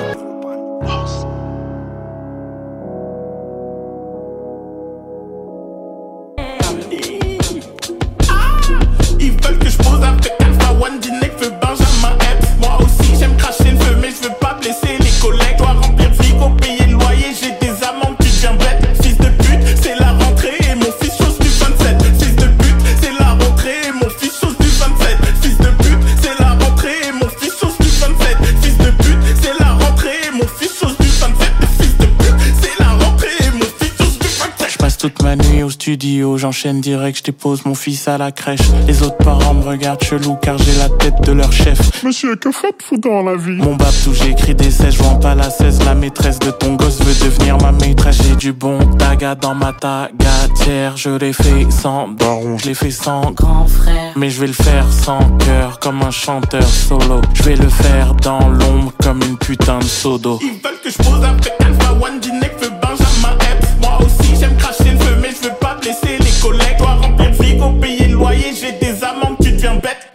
J'enchaîne direct, je dépose mon fils à la crèche. Les autres parents me regardent chelou car j'ai la tête de leur chef. Monsieur, que faites-vous dans la vie? Mon babtou, j'ai écrit des 16, je pas la 16. La maîtresse de ton gosse veut devenir ma maîtresse. J'ai du bon taga dans ma tagatière. Je l'ai fait sans daron, je l'ai fait sans grand frère. Mais je vais le faire sans cœur, comme un chanteur solo. Je vais le faire dans l'ombre, comme une putain de sodo. Ils veulent que je pose avec Alpha One, Dinek,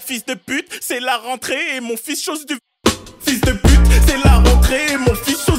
Fils de pute, c'est la rentrée et mon fils chose du. Fils de pute, c'est la rentrée et mon fils chose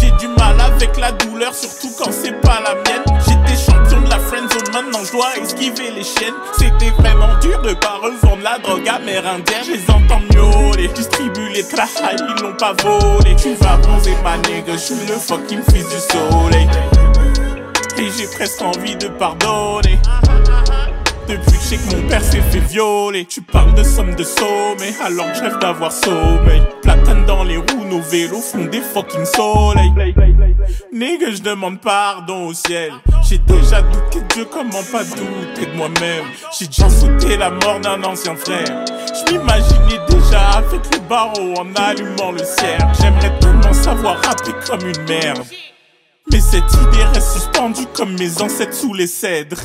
J'ai du mal avec la douleur, surtout quand c'est pas la mienne. J'étais champion de la friendzone, maintenant je dois esquiver les chiennes. C'était vraiment dur de pas revendre la drogue amérindienne. Je les entends miauler, distribue les travails, ils l'ont pas volé. Tu vas bronzer ma nigga, je suis le fucking fils du soleil. Et j'ai presque envie de pardonner. Depuis que mon père s'est fait violer. Tu parles de somme de sommet Alors que je rêve d'avoir sommeil. Platane dans les roues, nos vélos font des fucking soleils. Nigga, je demande pardon au ciel. J'ai déjà douté de Dieu, comment pas douter de moi-même? J'ai déjà sauté la mort d'un ancien frère. Je déjà avec le barreau en allumant le cierge J'aimerais tellement savoir rapper comme une merde. Mais cette idée reste suspendue comme mes ancêtres sous les cèdres.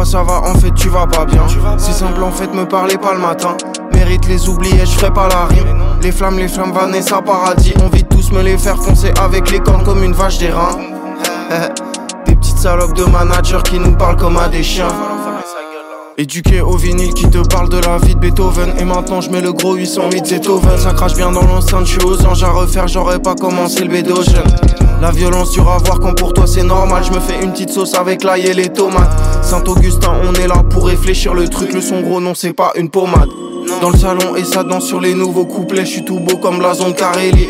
Crois ça va, en fait tu vas pas bien. C'est simple, en fait me parlez pas le matin. Mérite les oublier, je ferai pas la rime. Les flammes, les flammes, Vanessa Paradis. On vit tous me les faire foncer avec les cornes comme une vache des reins. Des petites salopes de manager qui nous parlent comme à des chiens. Éduqué au vinyle qui te parle de la vie de Beethoven Et maintenant je mets le gros 808 Beethoven Ça crache bien dans l'enceinte, je suis aux anges à refaire J'aurais pas commencé le bédogène La violence dure à voir quand pour toi c'est normal. Je me fais une petite sauce avec l'ail et les tomates. Saint-Augustin on est là pour réfléchir. Le truc Le son gros non c'est pas une pommade. Dans le salon et ça danse sur les nouveaux couplets. Je suis tout beau comme la zone Carelli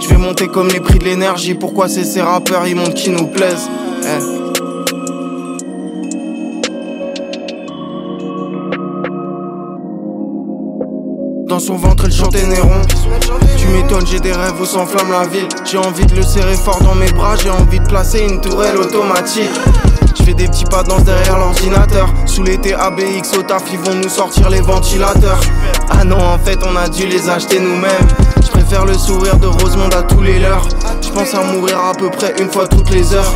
Je vais monter comme les prix de l'énergie. Pourquoi c'est ces rappeurs ils montrent qui nous plaisent Eh. Dans son ventre, elle chantait Néron. Tu m'étonnes, j'ai des rêves où s'enflamme la ville. J'ai envie de le serrer fort dans mes bras, j'ai envie de placer une tourelle automatique. Je fais des petits pas de danse derrière l'ordinateur. Sous l'été ABX au taf, ils vont nous sortir les ventilateurs. Ah non, en fait, on a dû les acheter nous-mêmes. Je préfère le sourire de Rosemonde à tous les leurs. Je pense à mourir à peu près une fois toutes les heures.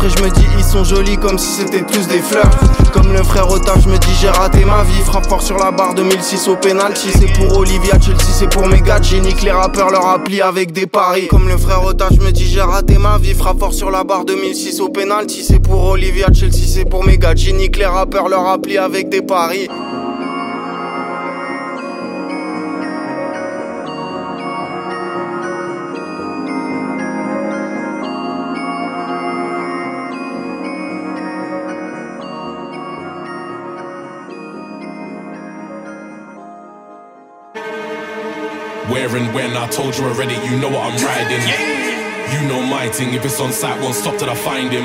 Après, je me dis, ils sont jolis comme si c'était tous des fleurs. Comme le frère au taf, je me dis, j'ai raté ma vie. Frappe fort sur la barre 2006 au penalty. C'est pour Olivia, Chelsea, c'est pour mes gars. Nique les rappeurs, leur appli avec des paris. Comme le frère au taf, je me dis, j'ai raté ma vie. Frappe fort sur la barre 2006 au penalty. C'est pour Olivia, Chelsea, c'est pour mes gars. Nique les rappeurs, leur appli avec des paris. Where and when I told you already, you know what I'm riding. You know my thing, if it's on site, won't stop till I find him.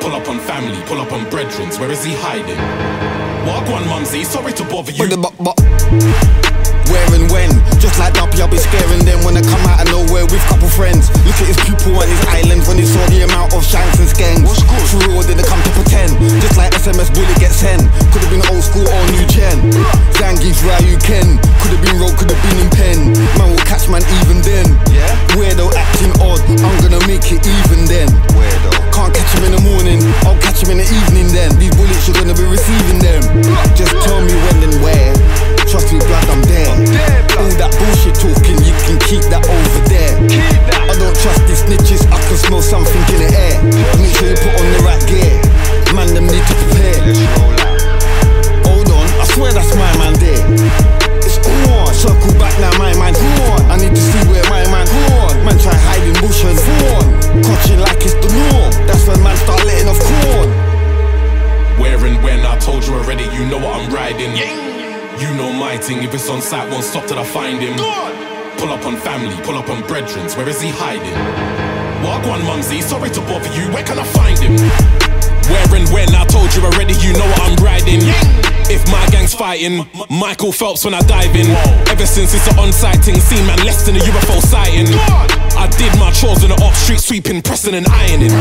Pull up on family, pull up on brethrens, where is he hiding? Walk one, mumsy, sorry to bother you. Where and when, just like Duppy, I'll be scaring them when I come out of nowhere with couple friends. Look at his pupil and his islands when he saw the amount of shanks and skanks. For real, didn't come to pretend. Just like SMS bully gets sent. Could have been old school or new gen. Zangief, Ryu, Ken. Could have been road, could have been in pen. Man will catch man even then. Yeah. Weirdo acting odd. I'm gonna make it even then. Weirdo. Can't catch him in the morning. I'll catch him in the evening then. These bullets you're gonna be receiving them. Just tell me when and where. Trust me, blood, I'm there. All that bullshit talking, you can keep that over there. I don't trust these snitches, I can smell something in the air. Make sure you put on the right gear. Man, them need to prepare. Hold on, I swear that's my man there. It's cool on, circle back now, my man. Cool on, I need to see where my man. Cool on, man, try hiding bushes. Cool on, clutching like it's the norm. That's when man start letting off corn. Where and when I told you already, you know what I'm riding. Yeah. You know my thing, if it's on site, won't stop till I find him. Pull up on family, pull up on brethrens, where is he hiding? Walk one mumsy, sorry to bother you, where can I find him? Where and when, I told you already, you know what I'm riding. If my gang's fighting, Michael Phelps when I dive in. Ever since it's an on-site thing, seen man less than a UFO sighting. I did my chores on the off street sweeping, pressing and ironing.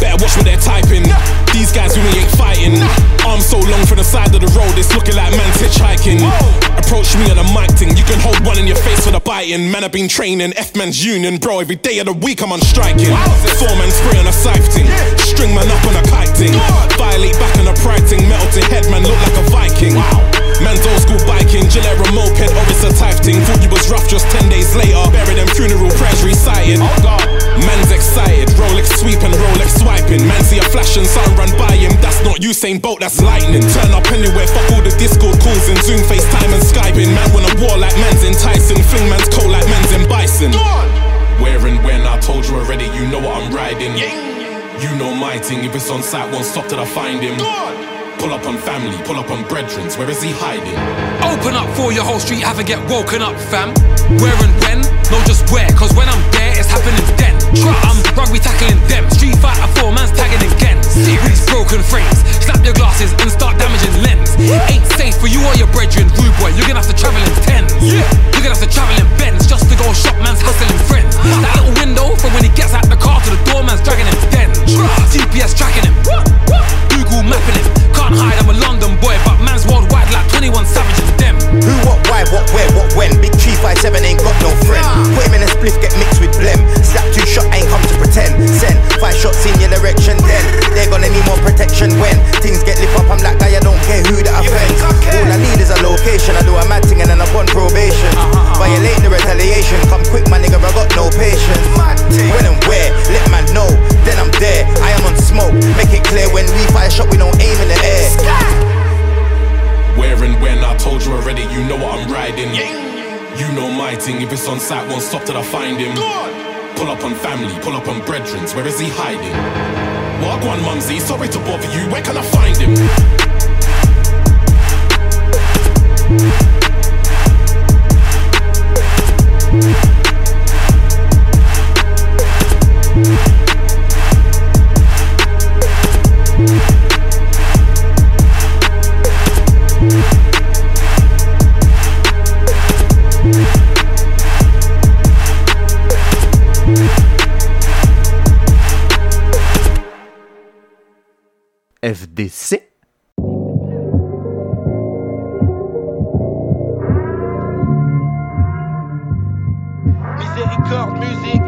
Better watch what they're typing. These guys really ain't fighting. Arms so long from the side of the road, it's looking like man's hitchhiking. Approach me on a mic thing, you can hold one in your face for the biting. Man, I've been training, F man's union, bro. Every day of the week I'm on striking. Four man spray on a scythe thing, string man up on a kite thing. Violate back on a pride thing, metal to head, man, look like a Viking. Man's old school biking, Gillette moped, or it's a type thing. Thought you was rough just 10 days later. Bury them funeral prayers recited. Man's excited, Rolex sweep and Rolex swiping. Man see a flash and sun run by him. That's not Usain Bolt, that's lightning. Turn up anywhere, fuck all the Discord calls and Zoom, FaceTime and Skyping. Man wanna war like man's enticing. Fling man's cold like man's in bison. Where and when I told you already, you know what I'm riding. Yeah. You know my thing, if it's on site, won't stop till I find him. Pull up on family, pull up on brethrens, where is he hiding? Open up for your whole street, have a get woken up, fam. Where and when? No, just where, cause when I'm there, it's happening then. Trust. I'm rugby tackling them. Street fighter four man's tagging again. Serious broken frames. Snap your glasses and start damaging lens. Ain't safe for you or your brethren, rude boy. You're gonna have to travel in tens. Yeah. You're gonna have to travel in Benz just to go shop man's hustling friends. That little window from when he gets out the car to the door, man's dragging him den. GPS tracking him. Google mapping him. Can't hide, I'm a London boy, but man's worldwide like 21 savages. Them. Who, what, why, what, where, what, when? Big 357 ain't got no friend. Put him in a spliff, get mixed with blem. Slap two shot, ain't come to pretend. Send five shots in your direction, then they're gonna need more protection when things get lit up. I'm like, guy, I don't care who that offends. All I need is a location. I do a mad thing and then I'm on probation. Uh-huh. Violate the retaliation. Come quick, my nigga, I got no patience. When and where, let man know. Then I'm there. I am on smoke. Make it clear when we fire shot, we don't aim in the air. Where and when I told you already, you know what I'm riding. You know my thing, if it's on site, won't stop till I find him. Pull up on family, pull up on brethrens, where is he hiding? Walk one mumsy, sorry to bother you, where can I find him? FDC. Miséricorde, musique,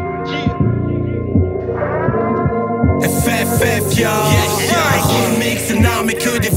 FFF, que des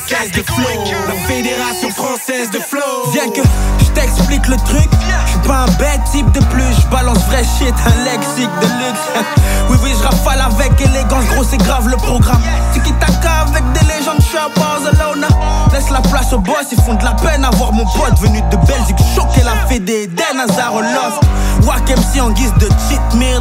Française de Flow La Fédération Française de Flow Viens que je t'explique le truc. Je suis pas un bête type de plus. Je balance vrai shit, un lexique de luxe. oui, oui, je rafale avec élégance. Gros, c'est grave le programme. Tiki taka avec des légendes. Je suis à Barcelona. Laisse la place aux boss. Ils font de la peine à voir mon pote venu de Belgique. Choquer la fédé d'Eden Azarolos. Wack MC en guise de cheat meal.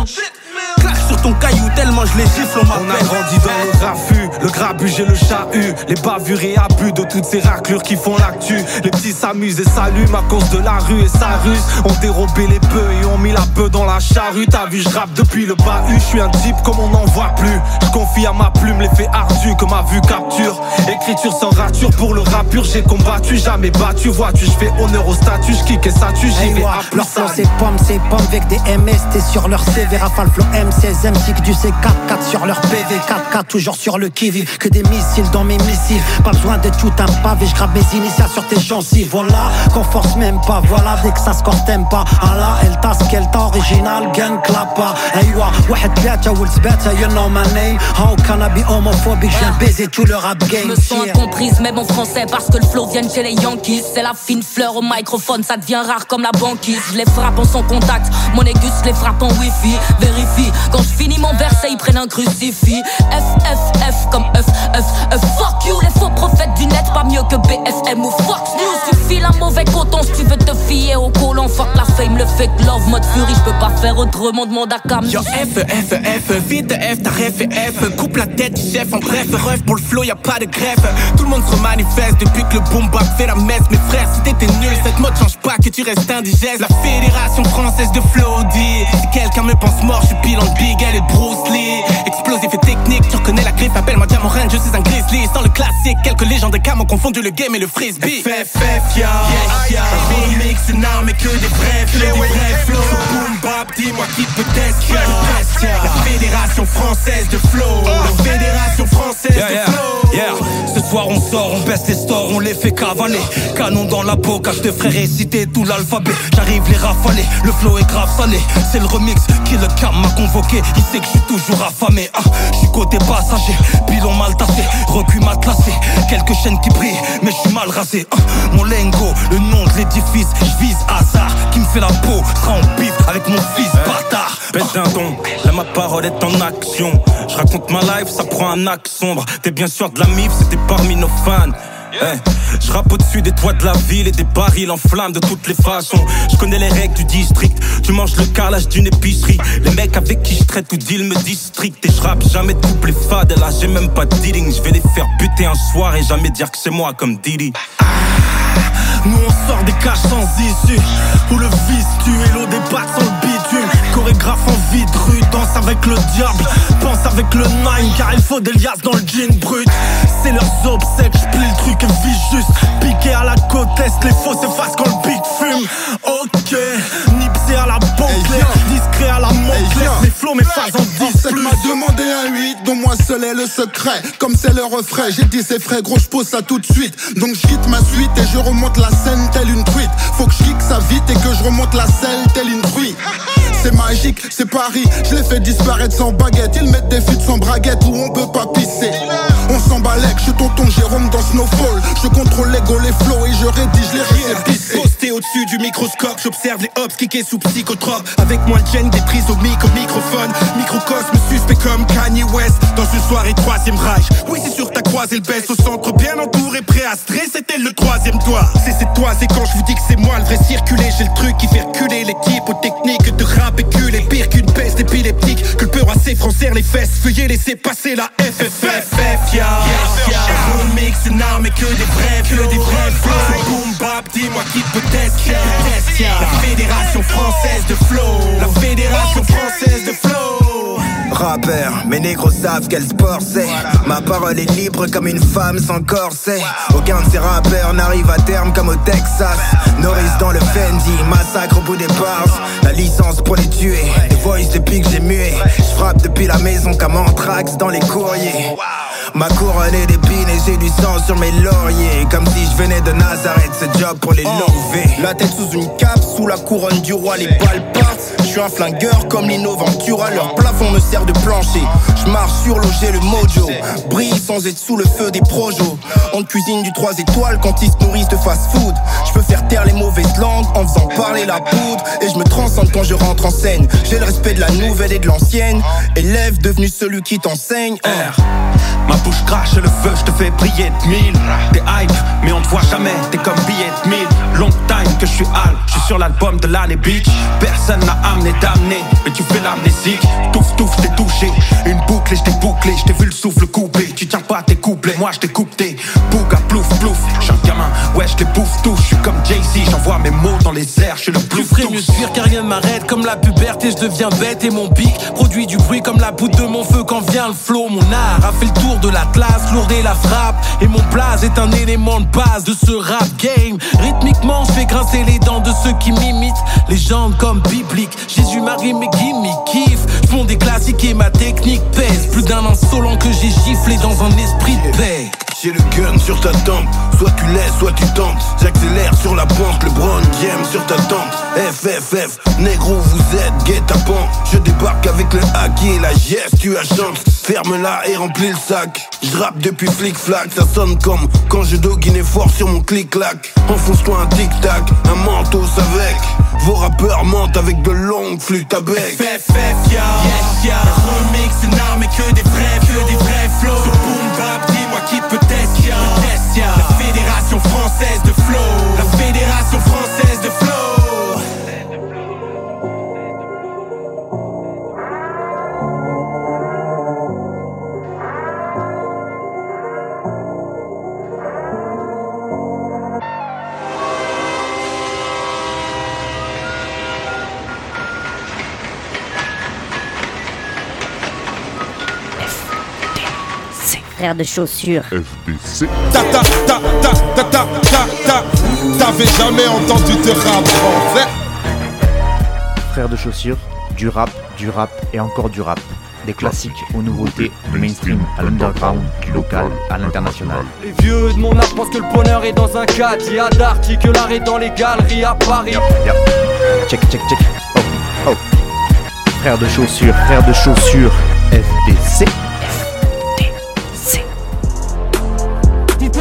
Claque sur ton caillou tellement je les gifle. On On a m'appelle grandi dans le raffut, le grabuge et le chahut, les bavures et abus de toutes ces raclures qui font l'actu. Les petits s'amusent et s'allument à cause de la rue et sa ruse. On dérobé les bœufs et on mis la bœuf dans la charrue. T'as vu, je rappe depuis le bahut, je suis un type comme on n'en voit plus. Je confie à ma plume l'effet ardu que ma vue capture. Écriture sans rature pour le rap pur, j'ai combattu, jamais battu. Vois-tu, je fais honneur au statut, je kick et ça tue, j'y Hey, vais à plus c'est pomme, c'est pomme avec des MST sur leur CV Rafale flow M16, M6 du C4-4 sur leur PV 4K toujours sur le que des missiles dans mes missiles. Pas besoin d'être tout un pavé, je grabe mes initiales sur tes gencives. Voilà, qu'on force même pas, voilà, dès que ça score t'aimes pas. Allah, elle tasse, qu'elle t'a original, gang clappa. Aywa, wahed biata, wolves beta, you know my name. How can I be homophobique, je viens baiser tout le rap game. Je me sens incomprise, même en français, parce que le flow vient chez les Yankees. C'est la fine fleur au microphone, ça devient rare comme la banquise. Je les frappe en sans contact, mon aigus les frappe en wifi. Vérifie, quand je finis mon verset, ils prennent un crucifix. F, F, F, comme œuf, œuf, œuf. Fuck you, les faux prophètes du net, pas mieux que BFM ou Fox News. Suffit un mauvais coton si tu veux te fier au colon. Fuck la fame, le fake love, mode fury, je peux pas faire autrement, demande à Cam. Yo, F, F, F, vite F, t'as F, F. Coupe la tête du chef, en bref, ref pour le flow, y a pas de greffe. Tout le monde se manifeste depuis que le boom fait la messe. Mes frères, si t'étais nul, cette mode change pas que tu restes indigeste. La fédération française de flow dit Si quelqu'un me pense mort, je suis pile en big, elle est Bruce Lee. Explosif et technique, tu reconnais la griffe, appelle-moi Diamant je suis un grizzly. Sans le classique, quelques légendes de cam ont confondu le game et le frisbee. FFF, ya, ya. Remix, non, mais que des vrais flows, des vrais flows. Boom bap, dis-moi qui peut tester. La fédération française de flow. La fédération française de flow. Yeah, ce soir on sort, on baisse les stores, on les fait cavaler. Canon dans la boca, je te ferai réciter tout l'alphabet. J'arrive les rafaler, le flow est grave salé. C'est le remix qui le cam m'a convoqué. Il sait que je suis toujours affamé. Ah, je suis côté passager, pilon mal tassé, recul matelassé. Quelques chaînes qui brillent, mais je suis mal rasé. Ah, mon lingo, le nom de l'édifice, je vise hasard. Qui me fait la peau, sera en bif avec mon fils bâtard. Pète d'un don, là ma parole est en action. Je raconte ma life, ça prend un axe sombre. T'es bien sûr de la mif, c'était parmi nos fans. Eh, je rappe au-dessus des toits de la ville et des barils en flammes de toutes les façons. Je connais les règles du district. Tu manges le carrelage d'une épicerie. Les mecs avec qui je traite tout deal me district. Et je rappe jamais de couple fades. Et là, j'ai même pas de dealing. Je vais les faire buter un soir et jamais dire que c'est moi comme Didi. Nous on sort des caches sans issue Où le vice tue et l'eau débatte sans le bitume Chorégraphe en vide rue, danse avec le diable. Pense avec le nine car il faut des liasses dans le jean brut. C'est leurs obsèques, j'plie le truc et vis juste. Piqué à la côte est, les faux s'effacent quand le beat fume. Ok, nipsé à la banquette Discret à la montclair Mes flots, mes phases en 10 plus. m'a demandé un 8 dont moi seul est le secret. Comme c'est le refrain, j'ai dit c'est frais gros je pose ça tout de suite. Donc je quitte ma suite et je remonte la scène telle une truite Faut que je ça vite et que je remonte la selle telle une truite c'est magique, c'est Paris, je les fais disparaître sans baguette. Ils mettent des fuites sans braguette où on peut pas pisser. On s'embalèque, je suis tonton Jérôme dans Snowfall. Je contrôle l'ego, les flows et je rédige les récits Posté au-dessus du microscope, j'observe les hops kickés sous psychotrope. Avec moi le gène des prises au micro, microphone. Microcosme suspect comme Kanye West Dans une soirée troisième rage Oui c'est sûr t'as croisé le best au centre Bien entouré, prêt à stresser, c'était le troisième doigt C'est c'est toi, c'est quand je vous dis que c'est moi le vrai circulé. J'ai le truc qui fait reculer l'équipe aux techniques de rap est pire qu'une peste épileptique. Que le peur assez français les fesses. Veuillez laisser passer la FFFF ya. Remix une arme et que des vrais Que des vrais flows Boom bap dis-moi qui peut tester La fédération française de flow. La fédération française de flow Mes négros savent quel sport c'est. Ma parole est libre comme une femme sans corset. Aucun de ces rappeurs n'arrive à terme comme au Texas. Norris dans le Fendi, massacre au bout des bars. La licence pour les tuer, les voice depuis que j'ai mué. Je frappe depuis la maison comme Anthrax dans les courriers. Ma couronne est d'épines et j'ai du sang sur mes lauriers. Comme si je venais de Nazareth, ce job pour les lever. La tête sous une cape, sous la couronne du roi, les balles partent. Je suis un flingueur comme Lino Ventura, leur plafond me sert de plancher. Je marche sur j'ai le mojo. Brille sans être sous le feu des projos. On cuisine du 3 étoiles quand ils se nourrissent de fast food. Je peux faire taire les mauvaises langues en faisant parler la poudre. Et je me transcende quand je rentre en scène. J'ai le respect de la nouvelle et de l'ancienne. Élève devenu celui qui t'enseigne. Ma bouche crache le feu, je te fais briller de mille. T'es hype, mais on te voit jamais, t'es comme billet de mille. Long time que je suis hal, je suis sur l'album de l'année bitch. Personne n'a mais tu fais l'amnésique. Touf, touf, t'es touché. Une boucle et je t'ai bouclé, je t'ai vu le souffle coupé. Tu tiens pas tes couplets, moi je t'ai coupé. Bouga, plouf, plouf, gamin, ouais je les bouffe tous. Je suis comme Jay-Z, j'envoie mes mots dans les airs, je suis le plus ferais mieux fuir car rien ne m'arrête comme la puberté, je deviens bête et mon bic produit du bruit comme la boute de mon feu quand vient le flow. Mon art a fait le tour de l'Atlas, lourde et la frappe. Et mon blaze est un élément de base de ce rap game. Rythmiquement, je fais grincer les dents de ceux qui m'imitent. Légendes comme biblique, Jésus, Marie, mes gimmicks kiff. J'fonds des classiques et ma technique pèse. Plus d'un insolent que j'ai giflé dans un esprit de paix. J'ai le gun sur ta tempe, soit tu laisses, soit tu tentes. J'accélère sur la pente, le brown game sur ta tente. FFF, négro, vous êtes guet-apens. Je débarque avec le hack et la yes, tu as chance. Ferme-la et remplis le sac. Je rappe depuis flic-flac, ça sonne comme quand je doguine fort sur mon clic-clac. Enfonce-toi un tic-tac, un manteau avec. Vos rappeurs mentent avec de longues flûtes à bec. FFF, yes, ya. Remix, une arme que des vrais, que des frère de chaussures. FBC. Ta ta ta ta ta ta ta ta. T'avais jamais entendu de rap français Frère de chaussures, du rap, du rap et encore du rap. Des classiques aux nouveautés, du mainstream à l'underground, du local à l'international. Les vieux de mon âge pensent que le bonheur est dans un cadre. Il y a d'Arty que l'art est dans les galeries à Paris. Check, check, check. Oh, oh. Frère de chaussures, frère de chaussures, FDC.